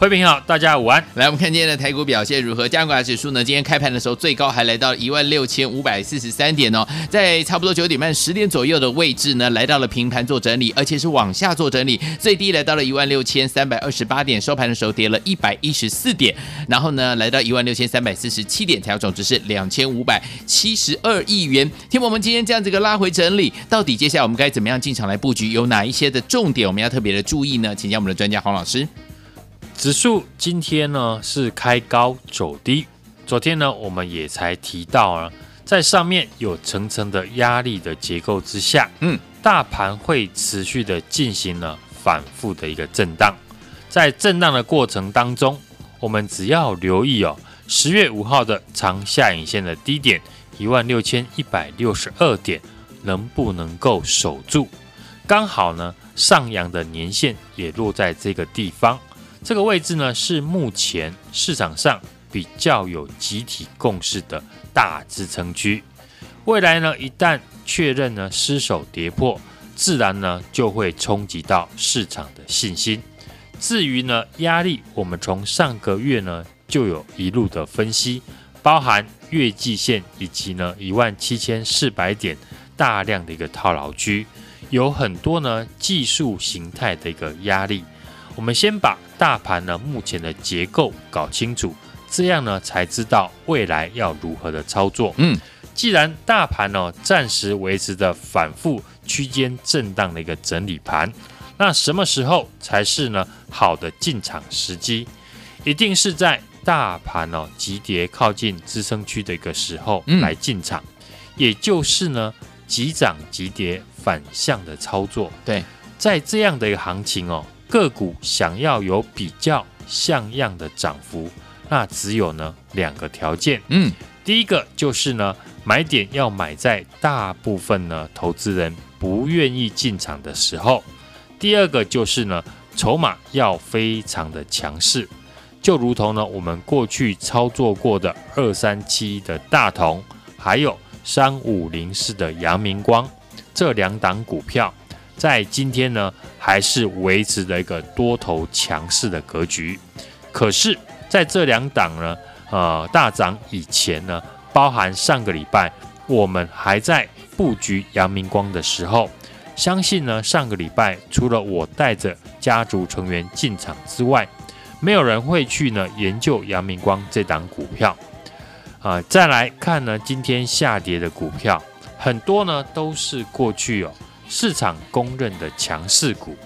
辉平好，大家午安。来，我们看今天的台股表现如何？加权指数呢？今天开盘的时候最高还来到一万六千五百四十三点哦，在差不多九点半、十点左右的位置呢，来到了平盘做整理，而且是往下做整理，最低来到了一万六千三百二十八点，收盘的时候跌了一百一十四点，然后呢，来到一万六千三百四十七点，成交总值是两千五百七十二亿元。听我们今天这样子一个拉回整理，到底接下来我们该怎么样进场来布局？有哪一些的重点我们要特别的注意呢？请教我们的专家黄老师。指数今天呢是开高走低，昨天呢我们也才提到啊，在上面有层层的压力的结构之下，嗯，大盘会持续的进行了反复的一个震荡，在震荡的过程当中，我们只要留意哦，十月五号的长下影线的低点一万六千一百六十二点能不能够守住，刚好呢上扬的年线也落在这个地方。这个位置呢，是目前市场上比较有集体共识的大支撑区。未来呢，一旦确认呢失守跌破，自然呢就会冲击到市场的信心。至于呢压力，我们从上个月呢就有一路的分析，包含月季线以及呢一万七千四百点大量的一个套牢区，有很多呢技术形态的一个压力。我们先把大盘呢目前的结构搞清楚，这样呢才知道未来要如何的操作。嗯，既然大盘呢暂时维持着反复区间震荡的一个整理盘，那什么时候才是呢好的进场时机？一定是在大盘呢急跌靠近支撑区的一个时候来进场，嗯、也就是呢急涨急跌反向的操作。对，在这样的一个行情哦。个股想要有比较像样的涨幅，那只有呢两个条件。嗯，第一个就是呢买点要买在大部分呢投资人不愿意进场的时候；第二个就是呢筹码要非常的强势，就如同呢我们过去操作过的二三七的大同，还有三五零四的阳明光这两档股票。在今天呢，还是维持了一个多头强势的格局。可是，在这两档呢，呃，大涨以前呢，包含上个礼拜我们还在布局阳明光的时候，相信呢，上个礼拜除了我带着家族成员进场之外，没有人会去呢研究阳明光这档股票。啊、呃，再来看呢，今天下跌的股票很多呢，都是过去哦。市场公认的强势股，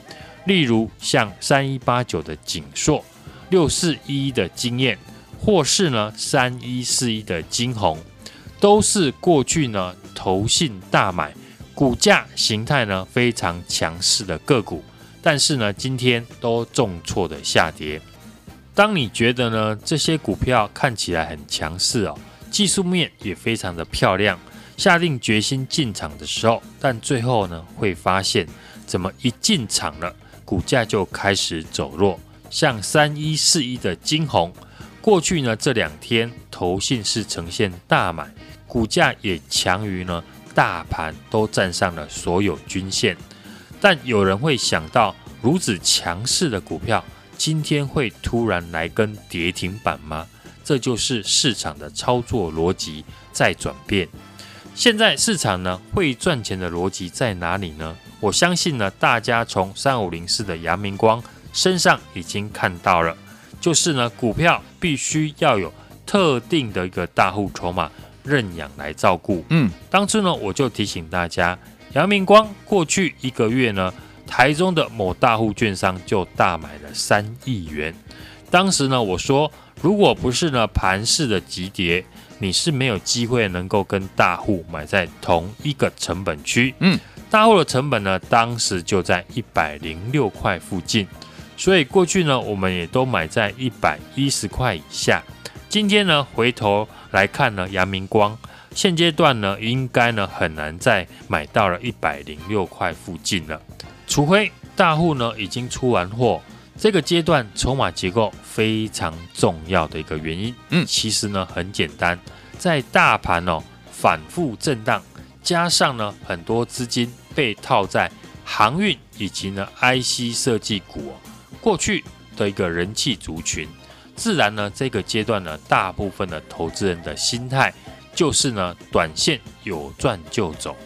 例如像三一八九的景硕、六四一一的晶焱，或是呢三一四一的晶宏，都是过去呢投信大买，股价形态呢非常强势的个股，但是呢今天都重挫的下跌。当你觉得呢这些股票看起来很强势哦，技术面也非常的漂亮。下定决心进场的时候，但最后呢，会发现怎么一进场了，股价就开始走弱。像三一四一的金红，过去呢这两天投信是呈现大买，股价也强于呢大盘都站上了所有均线。但有人会想到，如此强势的股票，今天会突然来根跌停板吗？这就是市场的操作逻辑在转变。现在市场呢会赚钱的逻辑在哪里呢？我相信呢，大家从三五零四的阳明光身上已经看到了，就是呢，股票必须要有特定的一个大户筹码认养来照顾。嗯，当初呢，我就提醒大家，阳明光过去一个月呢，台中的某大户券商就大买了三亿元。当时呢，我说，如果不是呢盘势的急跌，你是没有机会能够跟大户买在同一个成本区。嗯，大户的成本呢，当时就在一百零六块附近，所以过去呢，我们也都买在一百一十块以下。今天呢，回头来看呢，阳明光现阶段呢，应该呢很难再买到了一百零六块附近了，除非大户呢已经出完货。这个阶段筹码结构非常重要的一个原因，嗯，其实呢很简单，在大盘哦反复震荡，加上呢很多资金被套在航运以及呢 IC 设计股哦，过去的一个人气族群，自然呢这个阶段呢大部分的投资人的心态就是呢短线有赚就走，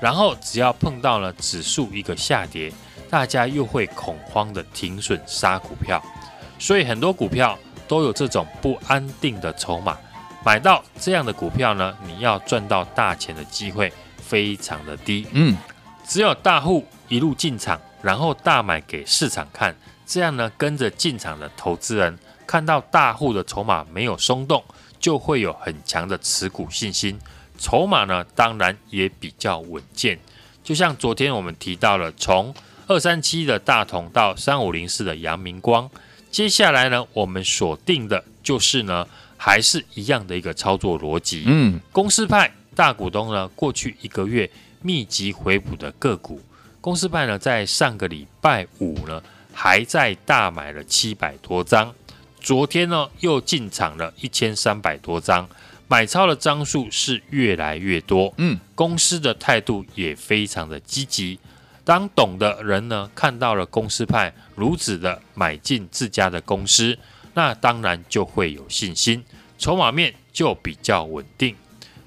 然后只要碰到了指数一个下跌。大家又会恐慌的停损杀股票，所以很多股票都有这种不安定的筹码。买到这样的股票呢，你要赚到大钱的机会非常的低。嗯，只有大户一路进场，然后大买给市场看，这样呢，跟着进场的投资人看到大户的筹码没有松动，就会有很强的持股信心，筹码呢，当然也比较稳健。就像昨天我们提到了从二三七的大同到三五零四的阳明光，接下来呢，我们锁定的就是呢，还是一样的一个操作逻辑。嗯，公司派大股东呢，过去一个月密集回补的个股，公司派呢，在上个礼拜五呢，还在大买了七百多张，昨天呢，又进场了一千三百多张，买超的张数是越来越多。嗯，公司的态度也非常的积极。当懂的人呢，看到了公司派如此的买进自家的公司，那当然就会有信心，筹码面就比较稳定。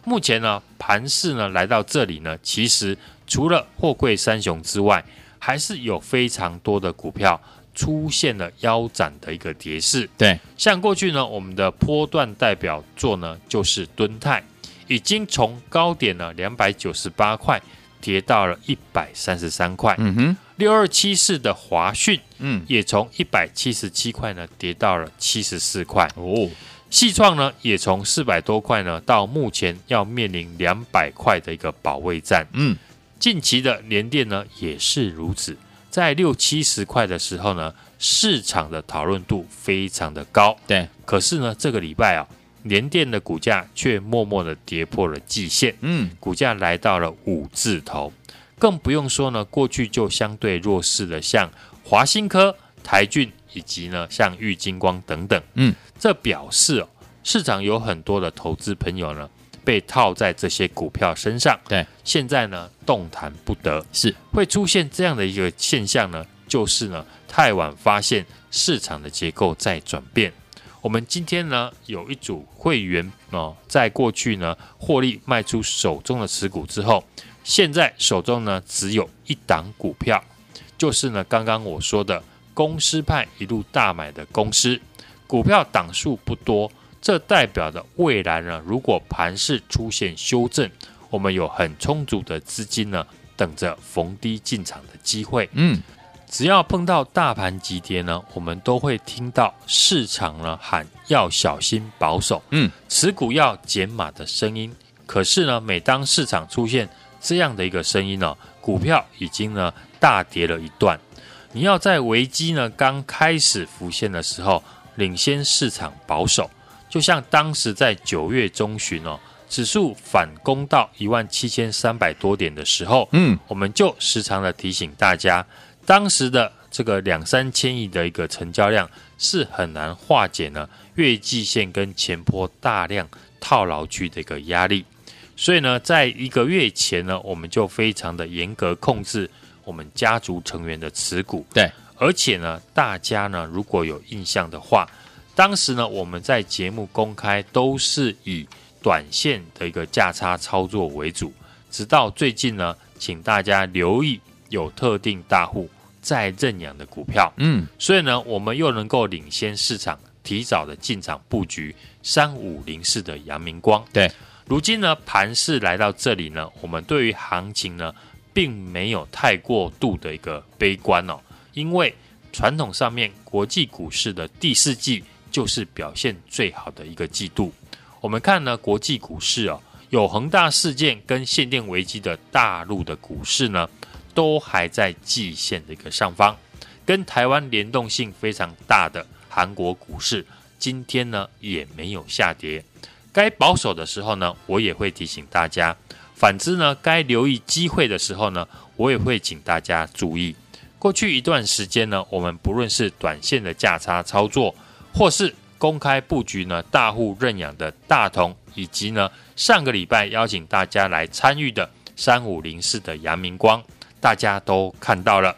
目前呢，盘势呢来到这里呢，其实除了货柜三雄之外，还是有非常多的股票出现了腰斩的一个跌势。对，像过去呢，我们的波段代表作呢就是敦泰，已经从高点呢两百九十八块。跌到了一百三十三块，嗯哼，六二七四的华讯，嗯，也从一百七十七块呢跌到了七十四块。哦。细创呢也从四百多块呢到目前要面临两百块的一个保卫战，嗯，近期的联电呢也是如此，在六七十块的时候呢，市场的讨论度非常的高，对，可是呢这个礼拜啊。联电的股价却默默的跌破了季线，嗯，股价来到了五字头，更不用说呢，过去就相对弱势的像华新科、台郡以及呢像玉金光等等，嗯，这表示哦，市场有很多的投资朋友呢被套在这些股票身上，对，现在呢动弹不得，是。会出现这样的一个现象呢，就是呢太晚发现市场的结构在转变。我们今天呢有一组会员哦，在过去呢获利卖出手中的持股之后，现在手中呢只有一档股票，就是呢刚刚我说的公司派一路大买的公司，股票档数不多，这代表的未来呢，如果盘势出现修正，我们有很充足的资金呢，等着逢低进场的机会。嗯。只要碰到大盘急跌呢，我们都会听到市场呢喊要小心保守，嗯，持股要减码的声音。可是呢，每当市场出现这样的一个声音呢，股票已经呢大跌了一段。你要在危机呢刚开始浮现的时候，领先市场保守。就像当时在九月中旬哦，指数反攻到一万七千三百多点的时候，嗯，我们就时常的提醒大家。当时的这个两三千亿的一个成交量是很难化解呢月季线跟前坡大量套牢区的一个压力，所以呢，在一个月前呢，我们就非常的严格控制我们家族成员的持股。对，而且呢，大家呢如果有印象的话，当时呢我们在节目公开都是以短线的一个价差操作为主，直到最近呢，请大家留意。有特定大户在认养的股票，嗯，所以呢，我们又能够领先市场，提早的进场布局三五零四的阳明光。对，如今呢，盘势来到这里呢，我们对于行情呢，并没有太过度的一个悲观哦，因为传统上面国际股市的第四季就是表现最好的一个季度。我们看呢国际股市哦，有恒大事件跟限电危机的大陆的股市呢，都还在季线的一个上方，跟台湾联动性非常大的韩国股市，今天呢也没有下跌。该保守的时候呢，我也会提醒大家；反之呢，该留意机会的时候呢，我也会请大家注意。过去一段时间呢，我们不论是短线的价差操作，或是公开布局呢大户认养的大同，以及呢上个礼拜邀请大家来参与的三五零四的阳明光，大家都看到了。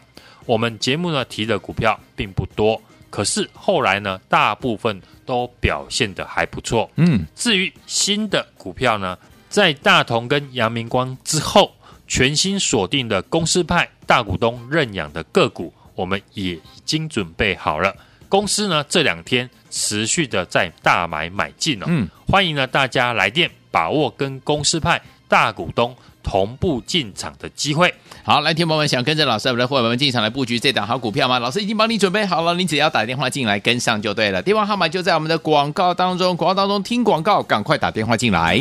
我们节目呢提的股票并不多，可是后来呢，大部分。都表现得还不错。嗯，至于新的股票呢，在大同跟阳明光之后，全新锁定的公司派大股东认养的个股，我们也已经准备好了。公司呢这两天持续的在大买买进了。嗯，欢迎呢大家来电把握跟公司派大股东同步进场的机会。好，来，听友们想跟着老师我们的伙伴们进场来布局这档好股票吗？老师已经帮你准备好了，你只要打电话进来跟上就对了。电话号码就在我们的广告当中，广告当中听广告，赶快打电话进来。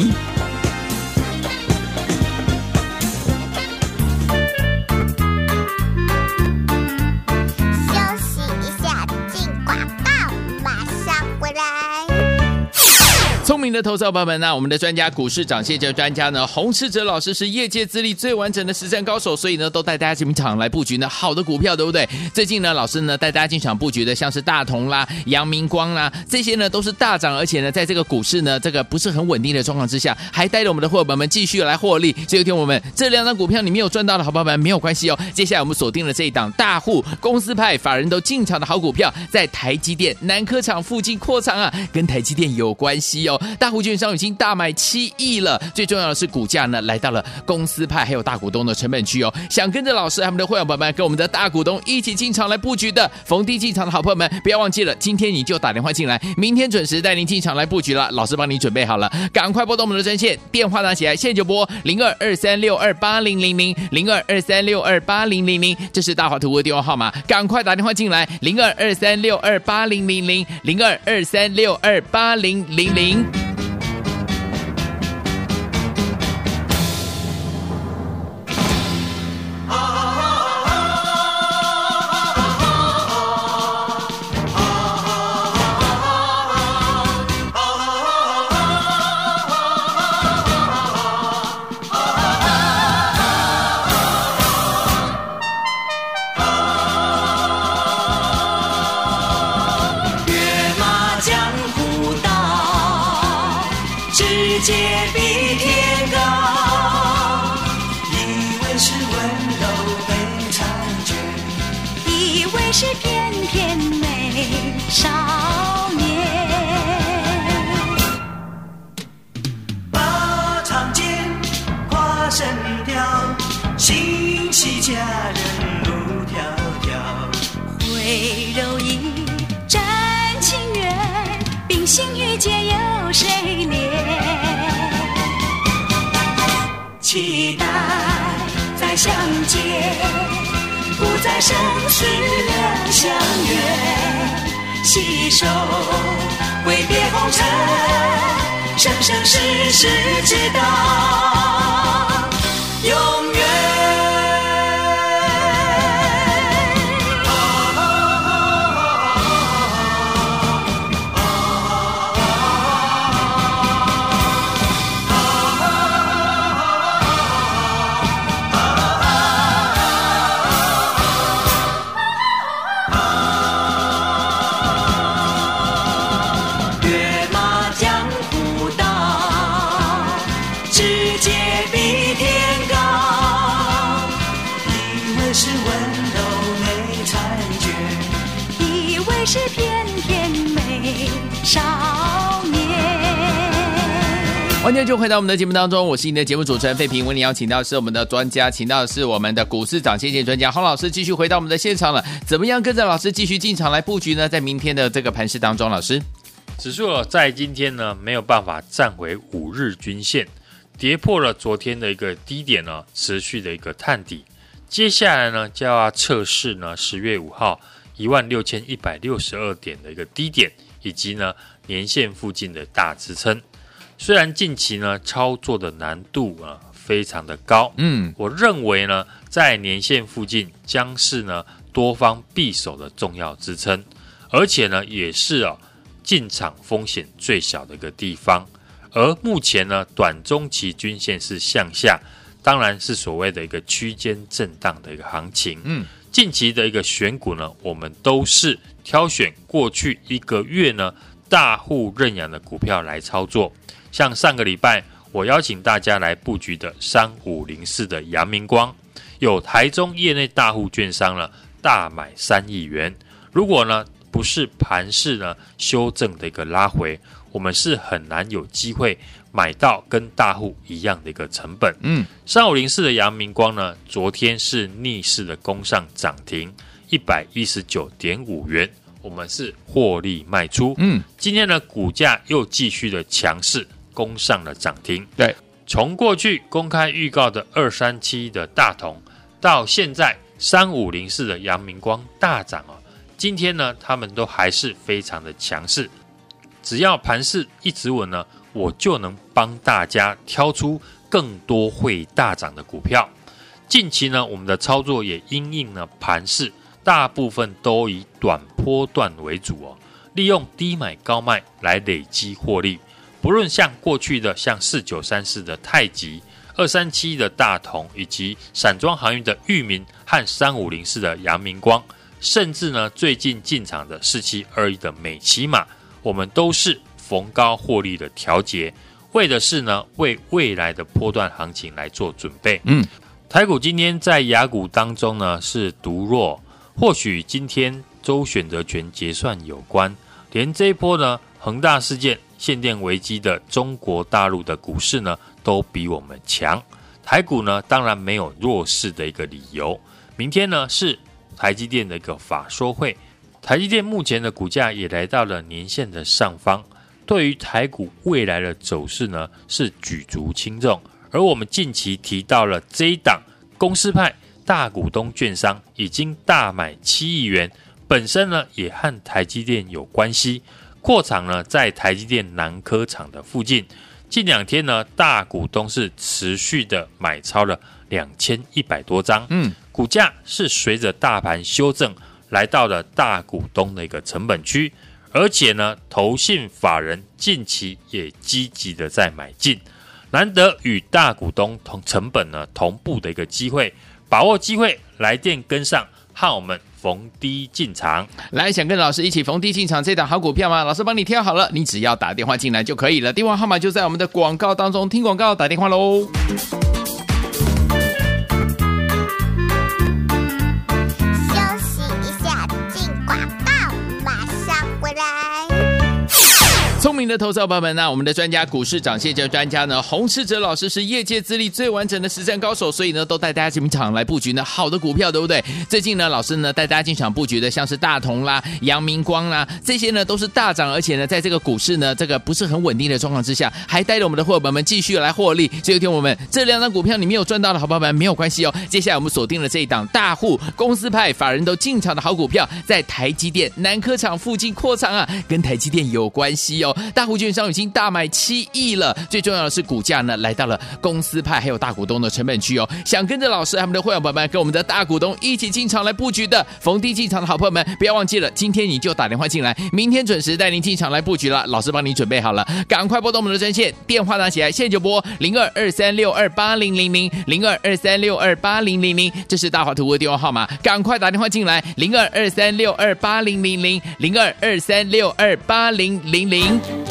的投资伙伴们，那我们的专家股市涨先机专家呢，洪世哲老师是业界资历最完整的实战高手，所以呢，都带大家进场来布局呢好的股票，对不对？最近呢，老师呢带大家进场布局的，像是大同啦、阳明光啦，这些呢都是大涨，而且呢，在这个股市呢这个不是很稳定的状况之下，还带着我们的伙伴们继续来获利。所以，听我们这两张股票你没有赚到的好朋友们没有关系哦。接下来我们锁定了这一档大户公司派法人都进场的好股票，在台积电南科厂附近扩厂啊，跟台积电有关系哦。大户券商已经大买七亿了，最重要的是股价呢来到了公司派还有大股东的成本区哦。想跟着老师他们的会员伙伴们跟我们的大股东一起进场来布局的，逢低进场的好朋友们，不要忘记了，今天你就打电话进来，明天准时带您进场来布局了。老师帮你准备好了，赶快拨动我们的专线电话拿起来，现在就拨零二二三六二八零零零零二二三六二八零零零，这是大华图的电话号码，赶快打电话进来，零二二三六二八零零零零二二三六二八零零零。再相见，不再生死两相怨，携手挥别红尘，生生世世直到永欢迎就回到我们的节目当中，我是你的节目主持人费平。为你邀请到的是我们的专家，请到的是我们的股市涨先机专家洪老师，继续回到我们的现场了。怎么样跟着老师继续进场来布局呢？在明天的这个盘势当中，老师，指数在今天呢没有办法站回五日均线，跌破了昨天的一个低点呢，持续的一个探底。接下来呢就要测试呢十月五号一万六千一百六十二点的一个低点，以及呢年线附近的大支撑。虽然近期呢操作的难度啊非常的高，嗯，我认为呢在年线附近将是呢多方必守的重要支撑，而且呢也是啊进场风险最小的一个地方。而目前呢短中期均线是向下，当然是所谓的一个区间震荡的一个行情。嗯，近期的一个选股呢，我们都是挑选过去一个月呢大户认养的股票来操作。像上个礼拜我邀请大家来布局的三五零四的阳明光，有台中业内大户券商呢大买三亿元。如果呢不是盘势呢修正的一个拉回，我们是很难有机会买到跟大户一样的一个成本。嗯，三五零四的阳明光呢，昨天是逆势的攻上涨停一百一十九点五元，我们是获利卖出。嗯，今天呢，股价又继续的强势攻上了涨停。对，从过去公开预告的二三七的大同，到现在三五零四的阳明光大涨哦，今天呢，他们都还是非常的强势。只要盘势一直稳呢，我就能帮大家挑出更多会大涨的股票。近期呢，我们的操作也因应了盘势，大部分都以短波段为主哦，利用低买高卖来累积获利。不论像过去的像四九三四的太极、二三七的大同，以及散装航运的裕民和三五零四的阳明光，甚至呢最近进场的四七二一的美琪马。我们都是逢高获利的调节，为的是呢，为未来的波段行情来做准备。嗯，台股今天在雅股当中呢是独弱，或许今天周选择权结算有关，连这一波呢恒大事件、限电危机的中国大陆的股市呢都比我们强，台股呢当然没有弱势的一个理由。明天呢是台积电的一个法说会。台积电目前的股价也来到了年线的上方，对于台股未来的走势呢是举足轻重。而我们近期提到了这一档公司派大股东券商已经大买七亿元，本身呢也和台积电有关系，扩厂呢在台积电南科厂的附近。近两天呢大股东是持续的买超了两千一百多张，嗯，股价是随着大盘修正。来到了大股东的一个成本区，而且呢，投信法人近期也积极的在买进，难得与大股东同成本呢同步的一个机会，把握机会来电跟上，和我们逢低进场。来，想跟老师一起逢低进场这档好股票吗？老师帮你挑好了，你只要打电话进来就可以了，电话号码就在我们的广告当中，听广告打电话喽。明的投资者朋友们，那我们的专家股市涨跌专家呢，洪士哲老师是业界资历最完整的实战高手，所以呢，都带大家进场来布局呢好的股票，对不对？最近呢，老师呢带大家进场布局的，像是大同啦、阳明光啦，这些呢都是大涨，而且呢，在这个股市呢这个不是很稳定的状况之下，还带着我们的伙伴们继续来获利。所以，听我们这两张股票你没有赚到的好朋友们没有关系哦。接下来我们锁定了这一档大户公司派法人都进场的好股票，在台积电南科厂附近扩厂啊，跟台积电有关系哦。大户券商已经大买七亿了，最重要的是股价呢来到了公司派还有大股东的成本区哦。想跟着老师他们的会员朋友们跟我们的大股东一起进场来布局的逢低进场的好朋友们，不要忘记了，今天你就打电话进来，明天准时带您进场来布局了。老师帮你准备好了，赶快拨动我们的专线，电话拿起来，现在就拨零二二三六二八零零零零二二三六二八零零零，这是大华图的电话号码，赶快打电话进来，零二二三六二八零零零零二二三六二八零零零。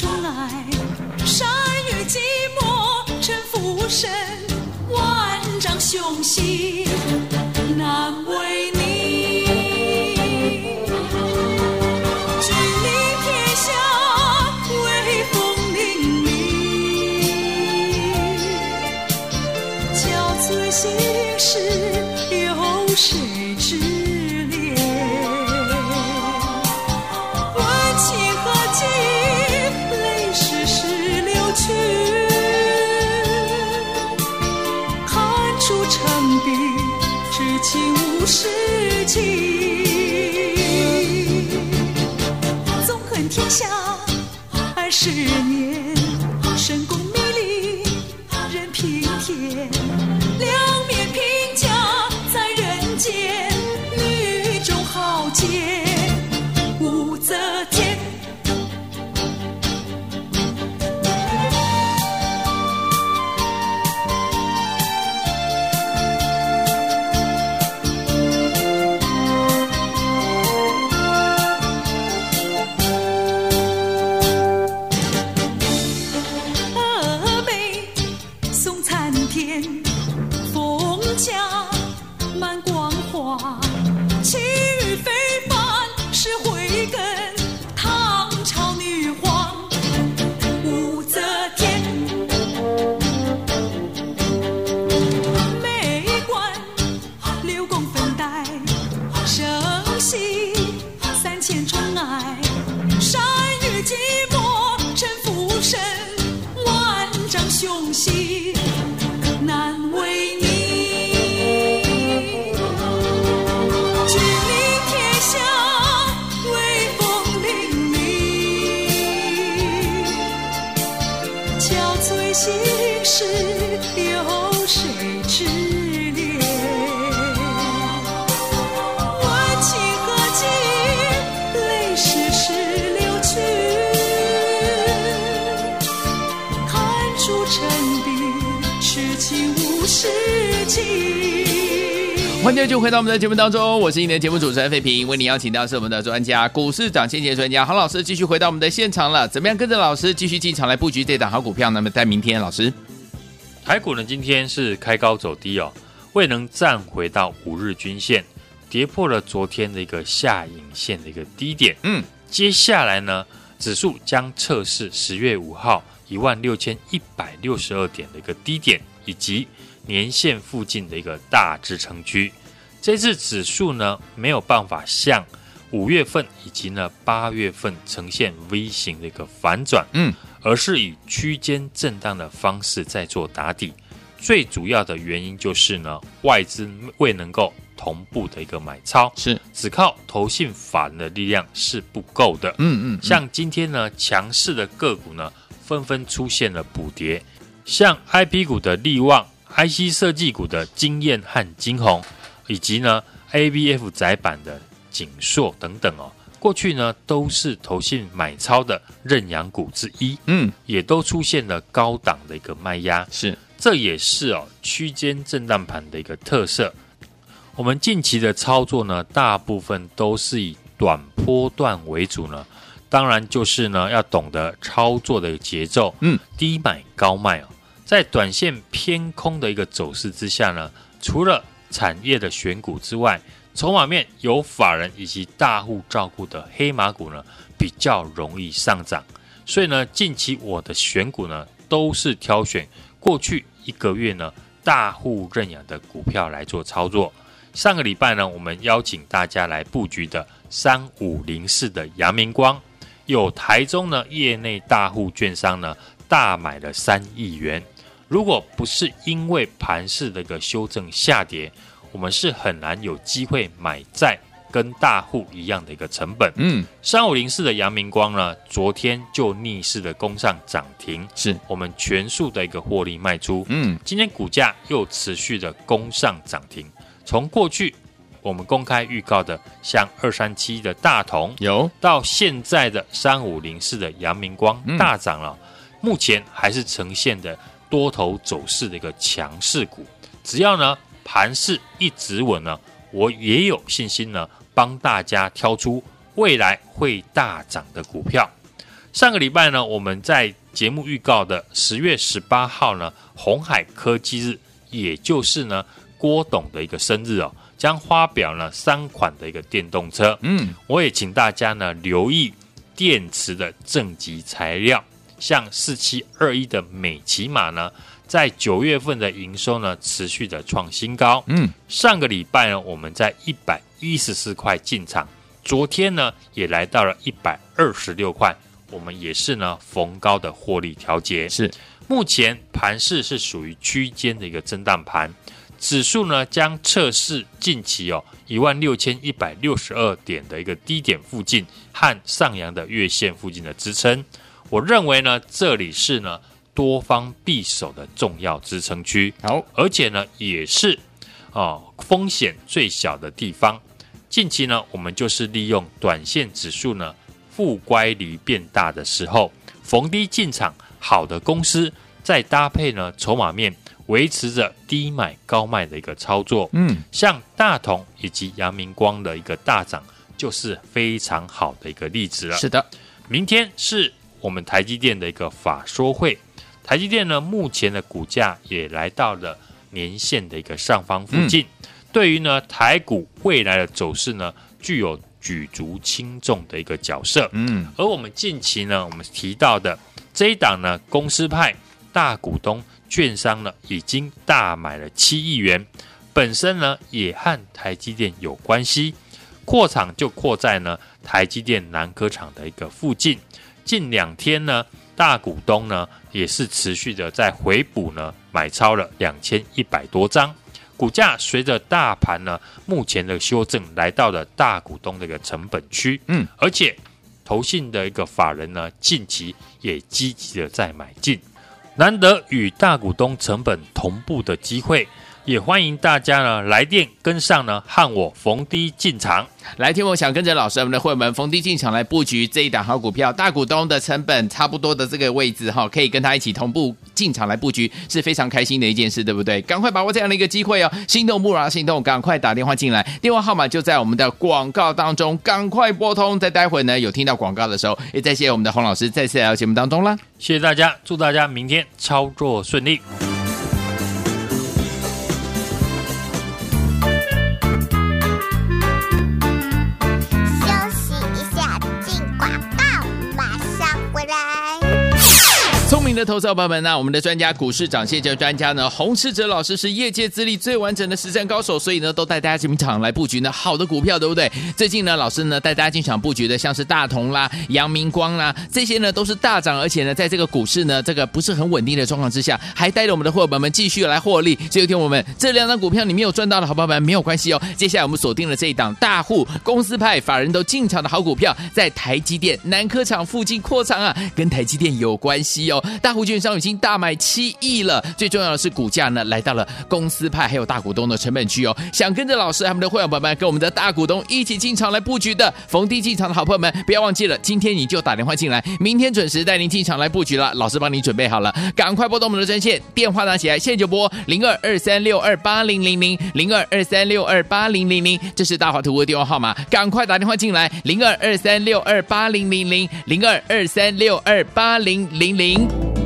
中来，善于寂寞，沉浮身，万丈雄心难为。tears. 难为你。欢迎继续回到我们的节目当中，我是你的节目主持人费平，为你邀请到是我们的专家股市涨先机专家郝老师，继续回到我们的现场了。怎么样跟着老师继续进场来布局这档好股票？那么在明天，老师台股呢今天是开高走低哦，未能站回到五日均线，跌破了昨天的一个下影线的一个低点。嗯，接下来呢，指数将测试十月五号一万六千一百六十二点的一个低点，以及年线附近的一个大支撑区。这次指数呢没有办法像五月份以及呢八月份呈现 V 型的一个反转，嗯，而是以区间震荡的方式在做打底。最主要的原因就是呢，外资未能够同步的一个买超，是，只靠投信法人的力量是不够的。嗯嗯，像今天呢，强势的个股呢，纷纷出现了补跌，像 IP 股的利旺、IC 设计股的经验和晶宏，以及呢 ABF 窄板的景硕等等哦，过去呢都是投信买超的认养股之一，嗯，也都出现了高档的一个卖压，是，这也是哦区间震荡盘的一个特色。我们近期的操作呢，大部分都是以短波段为主呢，当然就是呢要懂得操作的节奏，嗯，低买高卖哦，在短线偏空的一个走势之下呢，除了产业的选股之外，筹码面有法人以及大户照顾的黑马股呢，比较容易上涨。所以呢，近期我的选股呢，都是挑选过去一个月呢大户认养的股票来做操作。上个礼拜呢，我们邀请大家来布局的三五零四的阳明光，有台中呢业内大户券商呢大买了三亿元。如果不是因为盘势的一个修正下跌，我们是很难有机会买在跟大户一样的一个成本。嗯，三五零四的阳明光呢，昨天就逆势的攻上涨停，是我们全数的一个获利卖出。嗯，今天股价又持续的攻上涨停。从过去我们公开预告的像二三七的大同，有到现在的三五零四的阳明光嗯大涨了，目前还是呈现的多头走势的一个强势股。只要呢盘势一直稳呢，我也有信心呢帮大家挑出未来会大涨的股票。上个礼拜呢，我们在节目预告的十月十八号呢，红海科技日，也就是呢。郭董的一个生日哦，将发表呢三款的一个电动车。嗯，我也请大家呢留意电池的正极材料，像四七二一的美骑马呢，在九月份的营收呢持续的创新高。嗯，上个礼拜呢，我们在一百一十四块进场，昨天呢也来到了一百二十六块，我们也是呢逢高的获利调节。是，目前盘势是属于区间的一个震荡盘。指数呢将测试近期哦一万六千一百六十二点的一个低点附近和上扬的月线附近的支撑，我认为呢这里是呢多方必守的重要支撑区。好，而且呢也是哦风险最小的地方。近期呢，我们就是利用短线指数呢负乖离变大的时候，逢低进场，好的公司再搭配呢筹码面维持着低买高卖的一个操作，嗯，像大同以及阳明光的一个大涨，就是非常好的一个例子了。是的，明天是我们台积电的一个法说会，台积电呢目前的股价也来到了年线的一个上方附近。嗯对于呢台股未来的走势呢，具有举足轻重的一个角色。嗯，而我们近期呢，我们提到的这一档呢，公司派大股东券商呢，已经大买了七亿元，本身呢也和台积电有关系，扩厂就扩在呢台积电南科厂的一个附近。近两天呢，大股东呢也是持续的在回补呢，买超了两千一百多张。股价随着大盘呢，目前的修正来到了大股东的一个成本区，嗯，而且投信的一个法人呢，近期也积极的在买进，难得与大股东成本同步的机会。也欢迎大家呢来电跟上呢，和我逢低进场。来听我想跟着老师我们的会员逢低进场来布局这一档好股票，大股东的成本差不多的这个位置哈，可以跟他一起同步进场来布局，是非常开心的一件事，对不对？赶快把握这样的一个机会哦！心动不如行动，赶快打电话进来，电话号码就在我们的广告当中，赶快拨通。在待会呢有听到广告的时候，也再谢谢我们的洪老师再次来到节目当中啦。谢谢大家，祝大家明天操作顺利。的投资伙伴们，那我们的专家股市涨先机专家呢，洪士哲老师是业界资历最完整的实战高手，所以呢，都带大家进场来布局呢好的股票，对不对？最近呢，老师呢带大家进场布局的，像是大同啦、阳明光啦，这些呢都是大涨，而且呢，在这个股市呢这个不是很稳定的状况之下，还带着我们的伙伴们继续来获利。所以，听我们这两张股票你没有赚到的好朋友们没有关系哦。接下来我们锁定了这一档大户公司派法人都进场的好股票，在台积电南科厂附近扩厂啊，跟台积电有关系哦。大户券商已经大买七亿了，最重要的是股价呢来到了公司派还有大股东的成本区哦。想跟着老师他们的会员朋友们跟我们的大股东一起进场来布局的逢低进场的好朋友们，不要忘记了，今天你就打电话进来，明天准时带您进场来布局了。老师帮你准备好了，赶快拨动我们的专线电话拿起来，现在就拨零二二三六二八零零零零二二三六二八零零零，这是大华图的电话号码，赶快打电话进来零二二三六二八零零零零二二三六二八零零零。